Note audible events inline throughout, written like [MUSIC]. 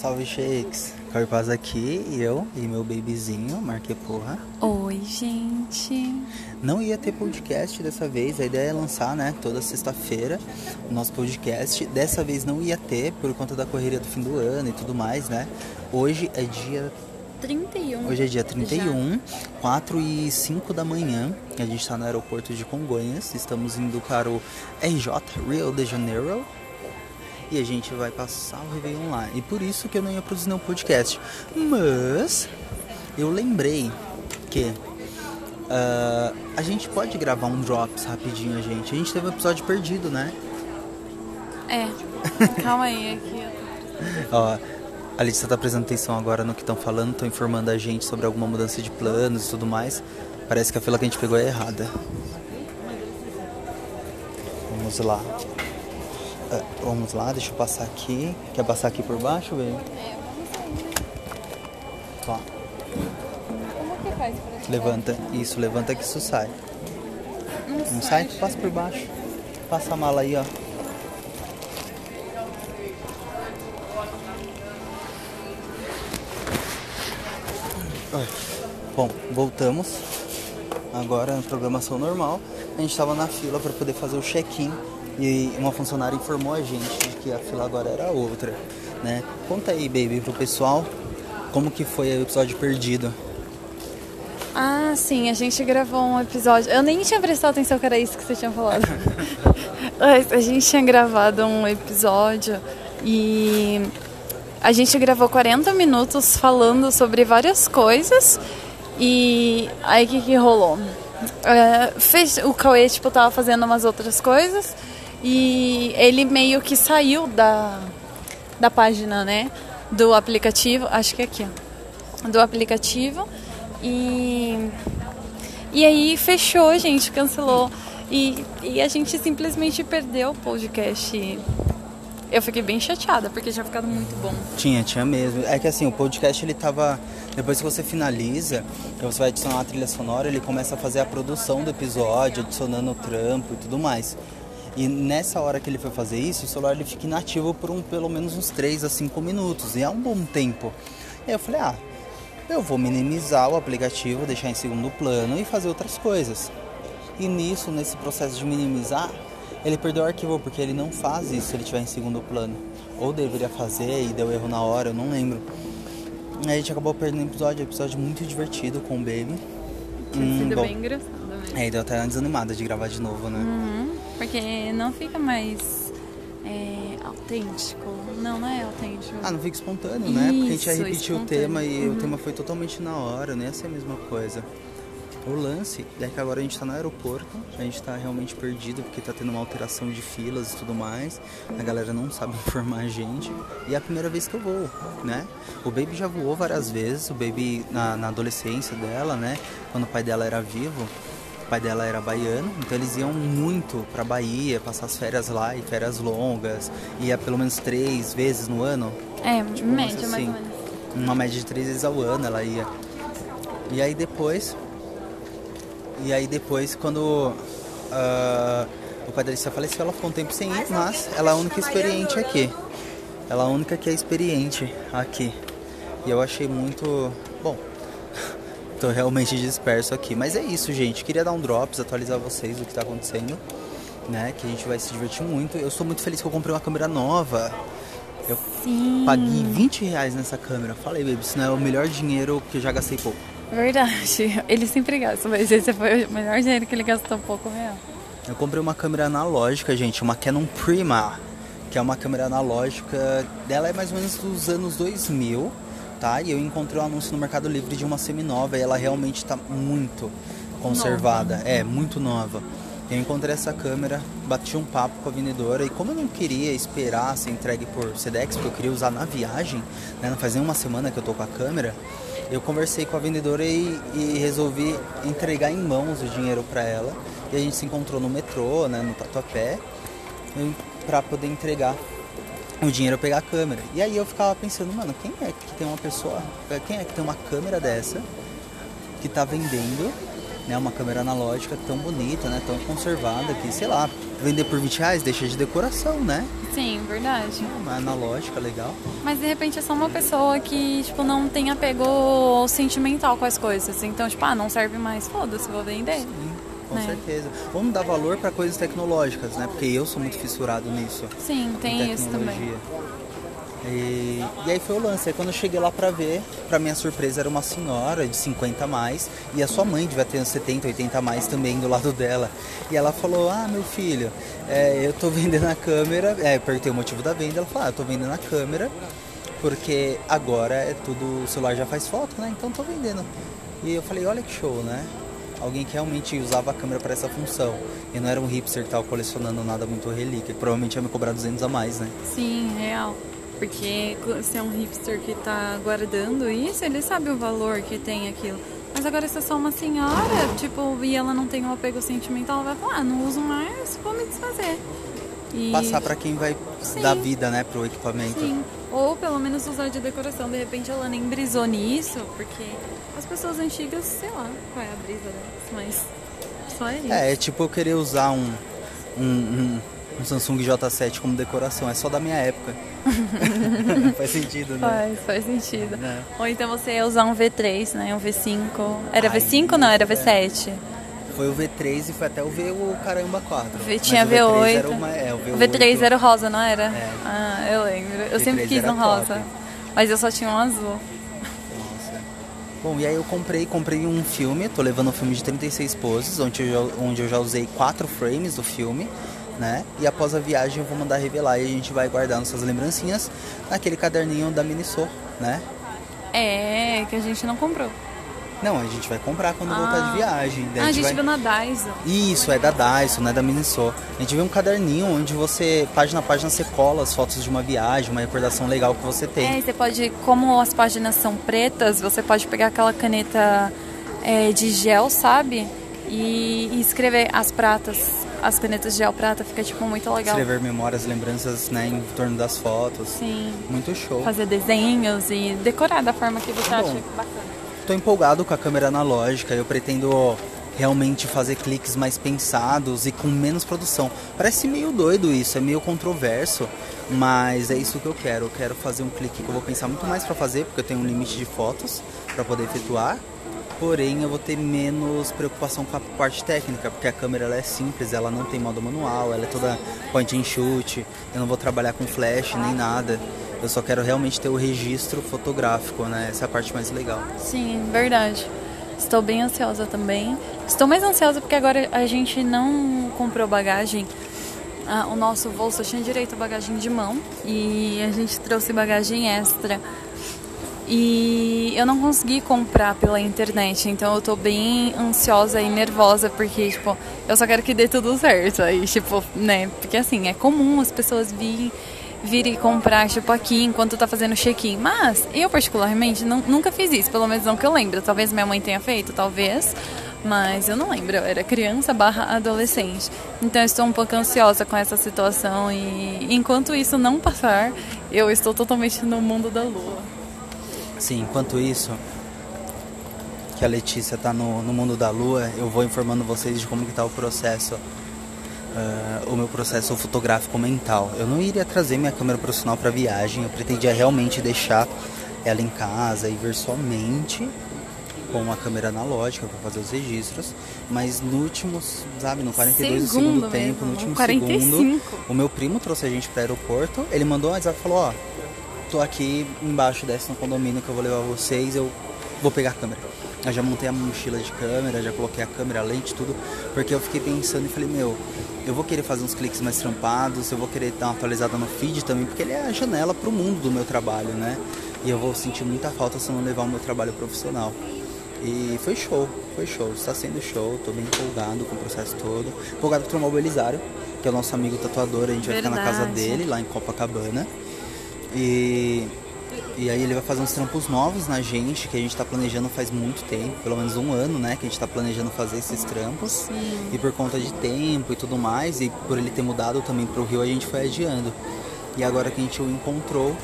Salve Shakes! Carpaz aqui e eu e meu babyzinho, Marque Porra. Oi, gente! Não ia ter podcast dessa vez, a ideia é lançar, né, toda sexta-feira o nosso podcast. Dessa vez não ia ter por conta da correria do fim do ano e tudo mais, né? Hoje é dia 31. Hoje é dia 31, Já. 4 e 5 da manhã. A gente está no aeroporto de Congonhas. Estamos indo para o RJ, Rio de Janeiro e a gente vai passar o Réveillon lá. E por isso que eu não ia produzir nenhum podcast. Mas eu lembrei que uh, a gente pode gravar um Drops rapidinho, a gente. A gente teve um episódio perdido, né? É. [LAUGHS] Calma aí, aqui. Ó, a Letícia tá prestando atenção agora no que estão falando, estão informando a gente sobre alguma mudança de planos e tudo mais. Parece que a fila que a gente pegou é errada. Vamos lá. Uh, vamos lá, deixa eu passar aqui. Quer passar aqui por baixo, velho? É, vamos Tá. Como que faz pra Levanta, isso, levanta que isso sai. Não, Não sai? Passa por baixo. Passa a mala aí, ó. Bom, voltamos. Agora na programação normal. A gente estava na fila para poder fazer o check-in e uma funcionária informou a gente de que a fila agora era outra, né? Conta aí, baby, pro pessoal como que foi o episódio perdido. Ah, sim, a gente gravou um episódio. Eu nem tinha prestado atenção que era isso que você tinha falado. [LAUGHS] a gente tinha gravado um episódio e a gente gravou 40 minutos falando sobre várias coisas e aí o que, que rolou? É, fez, o Cauê, tipo, tava fazendo umas outras coisas e ele meio que saiu da, da página, né? Do aplicativo, acho que é aqui, ó, do aplicativo e e aí fechou, gente, cancelou e, e a gente simplesmente perdeu o podcast. Eu fiquei bem chateada porque tinha ficado muito bom. Tinha, tinha mesmo. É que assim, o podcast ele tava. Depois que você finaliza, você vai adicionar a trilha sonora, ele começa a fazer a produção do episódio, adicionando o trampo e tudo mais. E nessa hora que ele foi fazer isso, o celular ele fica inativo por um, pelo menos uns 3 a 5 minutos. E é um bom tempo. E aí eu falei, ah, eu vou minimizar o aplicativo, deixar em segundo plano e fazer outras coisas. E nisso, nesse processo de minimizar, ele perdeu o arquivo porque ele não faz isso se ele estiver em segundo plano. Ou deveria fazer e deu erro na hora, eu não lembro. Aí a gente acabou perdendo o episódio, episódio muito divertido com o Baby. Tinha hum, sido bom. bem engraçado mesmo. É, deu até uma desanimada de gravar de novo, né? Uhum, porque não fica mais é, autêntico. Não, não é autêntico. Ah, não fica espontâneo, isso, né? Porque a gente já repetiu o tema e uhum. o tema foi totalmente na hora, né? Essa é a mesma coisa. O lance é que agora a gente está no aeroporto, a gente está realmente perdido porque está tendo uma alteração de filas e tudo mais. A galera não sabe [LAUGHS] informar a gente. E é a primeira vez que eu vou, né? O Baby já voou várias vezes, o Baby na, na adolescência dela, né? Quando o pai dela era vivo, o pai dela era baiano, então eles iam muito pra Bahia, passar as férias lá e férias longas. Ia pelo menos três vezes no ano. É, tipo, média assim, mais ou menos. Uma média de três vezes ao ano ela ia. E aí depois e aí depois, quando uh, o pai Alicia faleceu, ela ficou um tempo sem ir, mas ela é a única experiente aqui. Ela é a única que é experiente aqui. E eu achei muito... Tô realmente disperso aqui. Mas é isso, gente. Queria dar um drops, atualizar vocês do que tá acontecendo. Né? Que a gente vai se divertir muito. Eu estou muito feliz que eu comprei uma câmera nova. Eu Sim. paguei 20 reais nessa câmera. Falei, baby, isso não é o melhor dinheiro que eu já gastei pouco. Verdade. [LAUGHS] Ele sempre gasta, mas esse foi o melhor dinheiro que ele gastou pouco real. Eu comprei uma câmera analógica, gente, uma Canon Prima, que é uma câmera analógica. Dela é mais ou menos dos anos 2000, tá? E eu encontrei um anúncio no Mercado Livre de uma seminova e ela realmente está muito conservada. Nova. É, muito nova. Eu encontrei essa câmera, bati um papo com a vendedora e como eu não queria esperar ser entregue por Sedex, porque eu queria usar na viagem, né? Não faz nem uma semana que eu tô com a câmera, eu conversei com a vendedora e, e resolvi entregar em mãos o dinheiro para ela. E a gente se encontrou no metrô, né, no Tatuapé, para poder entregar o dinheiro pegar a câmera. E aí eu ficava pensando, mano, quem é que tem uma pessoa, quem é que tem uma câmera dessa que tá vendendo né, uma câmera analógica tão bonita, né, tão conservada que, sei lá, vender por 20 reais deixa de decoração, né? Sim, verdade. Uma analógica, legal. Mas de repente é só uma pessoa que, tipo, não tem apego sentimental com as coisas. Então, tipo, ah, não serve mais, foda-se, vou vender. Sim, com Né? certeza. Vamos dar valor para coisas tecnológicas, né? Porque eu sou muito fissurado nisso. Sim, em tem isso também. E, e aí foi o lance. Aí quando eu cheguei lá pra ver, pra minha surpresa era uma senhora de 50 a mais e a sua mãe devia ter uns 70, 80 a mais também do lado dela. E ela falou: Ah, meu filho, é, eu tô [LAUGHS] vendendo a câmera. É, perguntei o motivo da venda. Ela falou: Ah, eu tô vendendo a câmera porque agora é tudo. O celular já faz foto, né? Então tô vendendo. E eu falei: Olha que show, né? Alguém que realmente usava a câmera para essa função. E não era um hipster que tava colecionando nada muito relíquia, que provavelmente ia me cobrar 200 a mais, né? Sim, real. Porque se é um hipster que tá guardando isso, ele sabe o valor que tem aquilo. Mas agora se é só uma senhora, tipo, e ela não tem um apego sentimental, ela vai falar, ah, não uso mais, vou me desfazer. E... passar para quem vai Sim. dar vida, né, pro equipamento. Sim, ou pelo menos usar de decoração. De repente ela nem brisou nisso, porque as pessoas antigas, sei lá qual é a brisa delas, mas só é isso. É, é tipo eu querer usar um, um, um, um Samsung J7 como decoração, é só da minha época. [LAUGHS] Faz sentido, né? Faz, faz sentido. Né? Ou então você ia usar um V3, né? Um V5. Era Ai, V5 ou não? Era é. V7? Foi o V3 e foi até o V o caramba 4. V- tinha o V3 V8. Era uma, é, o O V8 V3 era o rosa, não era? É. Ah, eu lembro. Eu V3 sempre quis um rosa. top. Mas eu só tinha um azul. Nossa. Bom, e aí eu comprei, comprei um filme, tô levando um filme de 36 poses, onde eu, já- onde eu já usei quatro frames do filme, né? E após a viagem eu vou mandar revelar e a gente vai guardar nossas lembrancinhas naquele caderninho da Miniso, né? É, que a gente não comprou. Não, a gente vai comprar quando voltar de viagem. daí Ah, a gente vai... viu na Daiso. Isso, é da Dyson, não é da Miniso. A gente vê um caderninho onde você, página a página, você cola as fotos de uma viagem, uma recordação legal que você tem. É, e você pode, como as páginas são pretas, você pode pegar aquela caneta é, de gel, sabe? E, e escrever as pratas. As canetas de gel prata fica, tipo, muito legal. Escrever memórias, lembranças, né, em torno das fotos. Sim. Muito show. Fazer desenhos e decorar da forma que você Bom. acha bacana. Tô empolgado com a câmera analógica, eu pretendo realmente fazer cliques mais pensados e com menos produção. Parece meio doido isso, é meio controverso, mas é isso que eu quero. Eu quero fazer um clique que eu vou pensar muito mais para fazer, porque eu tenho um limite de fotos para poder efetuar. Porém, eu vou ter menos preocupação com a parte técnica, porque a câmera é simples, ela não tem modo manual, ela é toda point and shoot. Eu não vou trabalhar com flash nem nada. Eu só quero realmente ter o registro fotográfico, né? Essa é a parte mais legal. Sim, verdade. Estou bem ansiosa também. Estou mais ansiosa porque agora a gente não comprou bagagem. Ah, o nosso voo só tinha direito a bagagem de mão e a gente trouxe bagagem extra. E eu não consegui comprar pela internet, então eu tô bem ansiosa e nervosa porque, tipo, eu só quero que dê tudo certo. Aí, tipo, né? Porque assim, é comum as pessoas virem vir e comprar, tipo, aqui enquanto tá fazendo check-in. Mas eu, particularmente, não, nunca fiz isso, pelo menos não que eu lembro. Talvez minha mãe tenha feito, talvez. Mas eu não lembro, eu era criança barra adolescente. Então eu estou um pouco ansiosa com essa situação e enquanto isso não passar, eu estou totalmente no mundo da lua. Sim, enquanto isso, que a Letícia tá no, no mundo da lua, eu vou informando vocês de como que tá o processo, ah, o meu processo fotográfico mental. Eu não iria trazer minha câmera profissional para viagem, eu pretendia realmente deixar ela em casa e ver somente com uma câmera analógica para fazer os registros, mas no último, sabe, no 42 do Segundo segundo mesmo, tempo, no último 45. segundo, o meu primo trouxe a gente para aeroporto, ele mandou um WhatsApp e falou, ó, tô aqui embaixo, desce no condomínio que eu vou levar vocês, eu vou pegar a câmera. Eu já montei a mochila de câmera, já coloquei a câmera, a lente, tudo, porque eu fiquei pensando e falei, meu, eu vou querer fazer uns cliques mais trampados, eu vou querer dar uma atualizada no feed também, porque ele é a janela pro mundo do meu trabalho, né? E eu vou sentir muita falta se eu não levar o meu trabalho profissional. E foi show, foi show, está sendo show, tô bem empolgado com o processo todo. Empolgado com o Tromol Belisário, que é o nosso amigo tatuador, a gente vai ficar na casa Verdade. dele, lá em Copacabana. E, e aí ele vai fazer uns trampos novos na gente, que a gente tá planejando faz muito tempo, pelo menos um ano, né? Que a gente tá planejando fazer esses trampos. E por conta de tempo e tudo mais, e por ele ter mudado também pro Rio, a gente foi adiando. E agora que a gente o encontrou,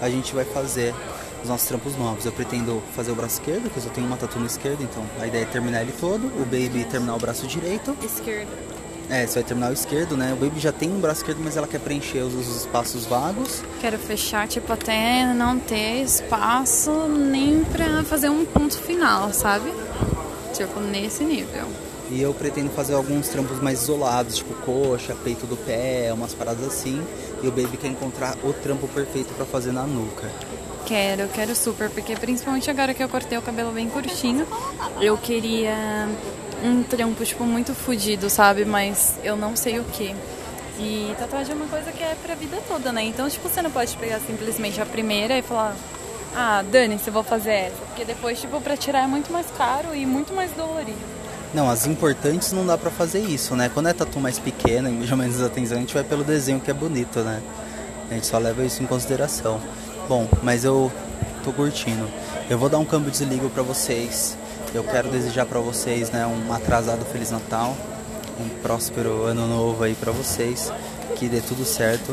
a gente vai fazer os nossos trampos novos. Eu pretendo fazer o braço esquerdo, que eu só tenho uma tatu na esquerda, então a ideia é terminar ele todo, o Baby terminar o braço direito. Esquerda. É, você vai terminar o esquerdo, né? O Baby já tem um braço esquerdo, mas ela quer preencher os, os espaços vagos. Quero fechar, tipo, até não ter espaço nem pra fazer um ponto final, sabe? Tipo, nesse nível. E eu pretendo fazer alguns trampos mais isolados, tipo coxa, peito do pé, umas paradas assim. E o Baby quer encontrar o trampo perfeito pra fazer na nuca. Quero, quero super, porque principalmente agora que eu cortei o cabelo bem curtinho, eu queria um trampo, tipo, muito fodido, sabe? Mas eu não sei o que. E tatuagem é uma coisa que é pra vida toda, né? Então, tipo, você não pode pegar simplesmente a primeira e falar, ah, dane-se, vou fazer essa. Porque depois, tipo, pra tirar é muito mais caro e muito mais dolorido. Não, as importantes não dá pra fazer isso, né? Quando é tatu mais pequena e mais ou menos atenção, a gente vai pelo desenho que é bonito, né? A gente só leva isso em consideração. Bom, mas eu tô curtindo. Eu vou dar um câmbio desligo pra vocês. Eu quero desejar pra vocês, né, um atrasado Feliz Natal, um próspero ano novo aí pra vocês. Que dê tudo certo.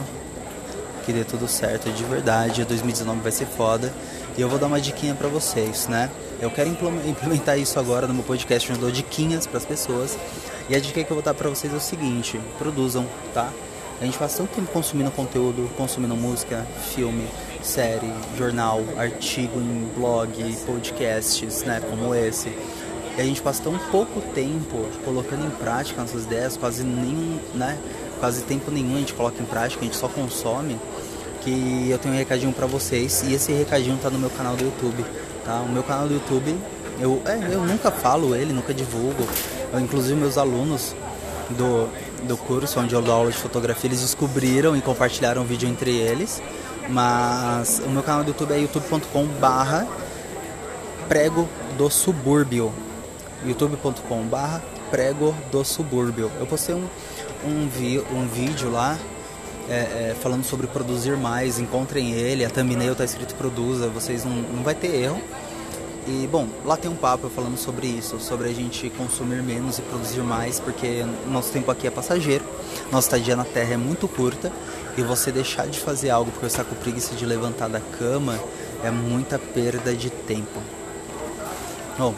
Que dê tudo certo de verdade. 2019 vai ser foda. E eu vou dar uma diquinha pra vocês, né? Eu quero implementar isso agora no meu podcast, eu dou diquinhas para as pessoas. E a dica que eu vou dar para vocês é o seguinte: produzam, tá? A gente passa tanto tempo consumindo conteúdo, consumindo música, filme, série, jornal, artigo em blog, podcasts, né, como esse. E a gente passa tão pouco tempo colocando em prática nossas ideias, quase nenhum, né, quase tempo nenhum a gente coloca em prática, a gente só consome, que eu tenho um recadinho para vocês e esse recadinho tá no meu canal do YouTube tá? O meu canal do YouTube, eu, é, eu nunca falo ele, nunca divulgo. Eu, inclusive meus alunos do, do curso onde eu dou aula de fotografia, eles descobriram e compartilharam o vídeo entre eles. Mas o meu canal do YouTube é youtube.com barra prego do subúrbio youtube.com barra prego do subúrbio eu postei um, um, vi, um vídeo lá é, é, falando sobre produzir mais, encontrem ele, a thumbnail tá escrito produza, vocês não, não vai ter erro. E bom, lá tem um papo falando sobre isso, sobre a gente consumir menos e produzir mais, porque nosso tempo aqui é passageiro, nossa estadia na Terra é muito curta e você deixar de fazer algo porque está com preguiça de levantar da cama é muita perda de tempo. Bom.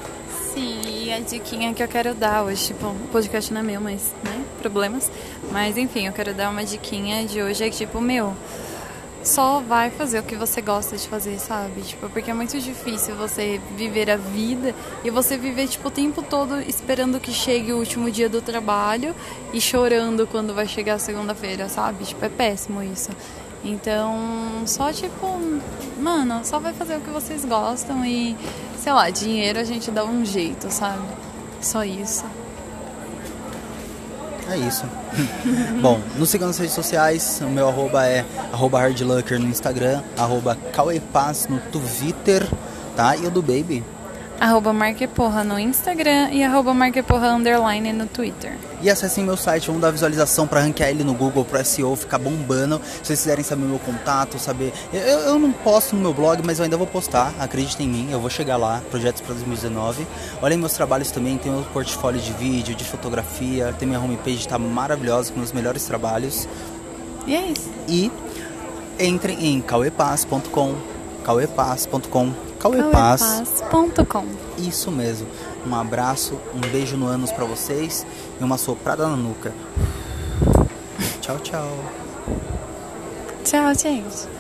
Sim, e a diquinha que eu quero dar hoje, tipo, o podcast não é meu, mas, né, problemas. Mas enfim, eu quero dar uma diquinha de hoje, é tipo, meu, só vai fazer o que você gosta de fazer, sabe? Tipo, porque é muito difícil você viver a vida e você viver tipo o tempo todo esperando que chegue o último dia do trabalho e chorando quando vai chegar a segunda-feira, sabe? Tipo, é péssimo isso. Então, só tipo, mano, só vai fazer o que vocês gostam e, sei lá, dinheiro a gente dá um jeito, sabe? Só isso. É isso. [LAUGHS] Bom, nos sigam nas redes sociais. O meu arroba é hardlucker no Instagram, arroba Paz no Twitter, tá? E o do Baby? Arroba Marqueporra no Instagram e arroba Marqueporra underline no Twitter. E acessem meu site, vamos dar visualização para ranquear ele no Google, pro SEO, ficar bombando. Se vocês quiserem saber meu contato, saber. Eu, eu não posto no meu blog, mas eu ainda vou postar, acreditem em mim, eu vou chegar lá, projetos para 2019. Olhem meus trabalhos também, tem meu portfólio de vídeo, de fotografia, tem minha homepage, tá maravilhosa, com os melhores trabalhos. E é isso. E entrem em cauepaz.com, cauepaz.com, cauepaz.com. Isso mesmo. Um abraço, um beijo no ânus para vocês e uma soprada na nuca. Tchau, tchau. Tchau, gente.